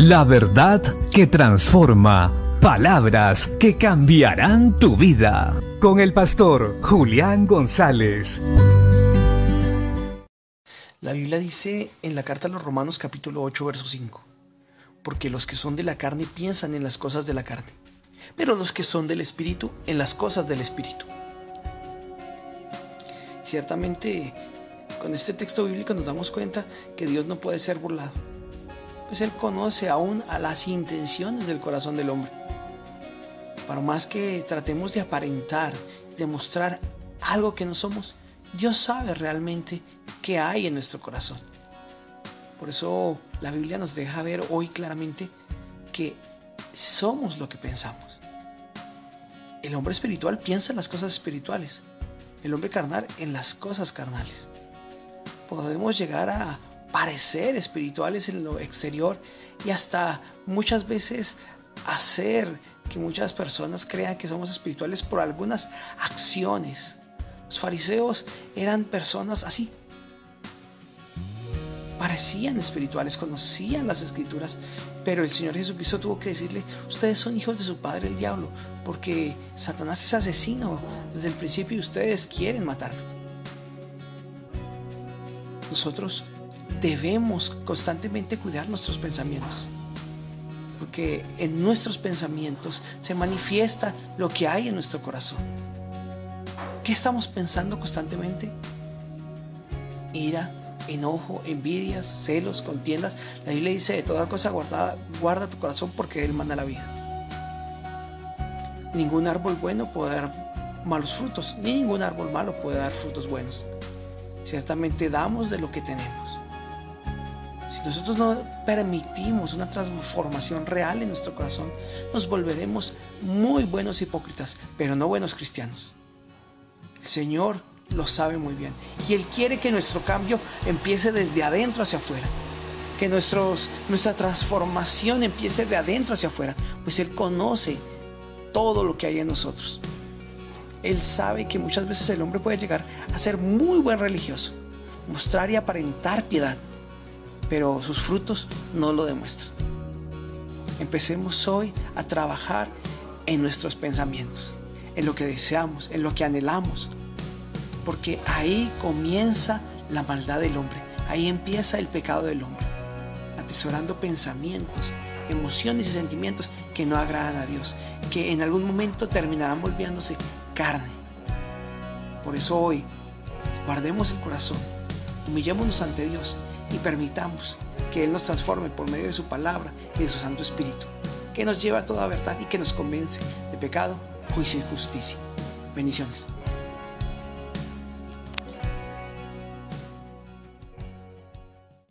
La verdad que transforma. Palabras que cambiarán tu vida. Con el pastor Julián González. La Biblia dice en la carta a los Romanos capítulo 8, verso 5. Porque los que son de la carne piensan en las cosas de la carne, pero los que son del Espíritu en las cosas del Espíritu. Ciertamente, con este texto bíblico nos damos cuenta que Dios no puede ser burlado, pues Él conoce aún a las intenciones del corazón del hombre. Para más que tratemos de aparentar, de mostrar algo que no somos, Dios sabe realmente qué hay en nuestro corazón. Por eso la Biblia nos deja ver hoy claramente que somos lo que pensamos. El hombre espiritual piensa en las cosas espirituales, el hombre carnal en las cosas carnales. Podemos llegar a parecer espirituales en lo exterior y hasta muchas veces hacer que muchas personas crean que somos espirituales por algunas acciones. Los fariseos eran personas así. Parecían espirituales, conocían las escrituras, pero el Señor Jesucristo tuvo que decirle, ustedes son hijos de su padre el diablo, porque Satanás es asesino desde el principio y ustedes quieren matarlo. Nosotros debemos constantemente cuidar nuestros pensamientos porque en nuestros pensamientos se manifiesta lo que hay en nuestro corazón. ¿Qué estamos pensando constantemente? Ira, enojo, envidias, celos, contiendas. La Biblia dice de toda cosa guardada, guarda tu corazón porque Él manda la vida. Ningún árbol bueno puede dar malos frutos, ni ningún árbol malo puede dar frutos buenos. Ciertamente damos de lo que tenemos. Si nosotros no permitimos una transformación real en nuestro corazón, nos volveremos muy buenos hipócritas, pero no buenos cristianos. El Señor lo sabe muy bien y Él quiere que nuestro cambio empiece desde adentro hacia afuera. Que nuestra transformación empiece de adentro hacia afuera, pues Él conoce todo lo que hay en nosotros. Él sabe que muchas veces el hombre puede llegar a ser muy buen religioso, mostrar y aparentar piedad, pero sus frutos no lo demuestran. Empecemos hoy a trabajar en nuestros pensamientos, en lo que deseamos, en lo que anhelamos, porque ahí comienza la maldad del hombre, ahí empieza el pecado del hombre, atesorando pensamientos, emociones y sentimientos que no agradan a Dios, que en algún momento terminarán volviéndose carne. Por eso hoy, guardemos el corazón, humillémonos ante Dios y permitamos que Él nos transforme por medio de su palabra y de su Santo Espíritu, que nos lleva a toda verdad y que nos convence de pecado, juicio y justicia. Bendiciones.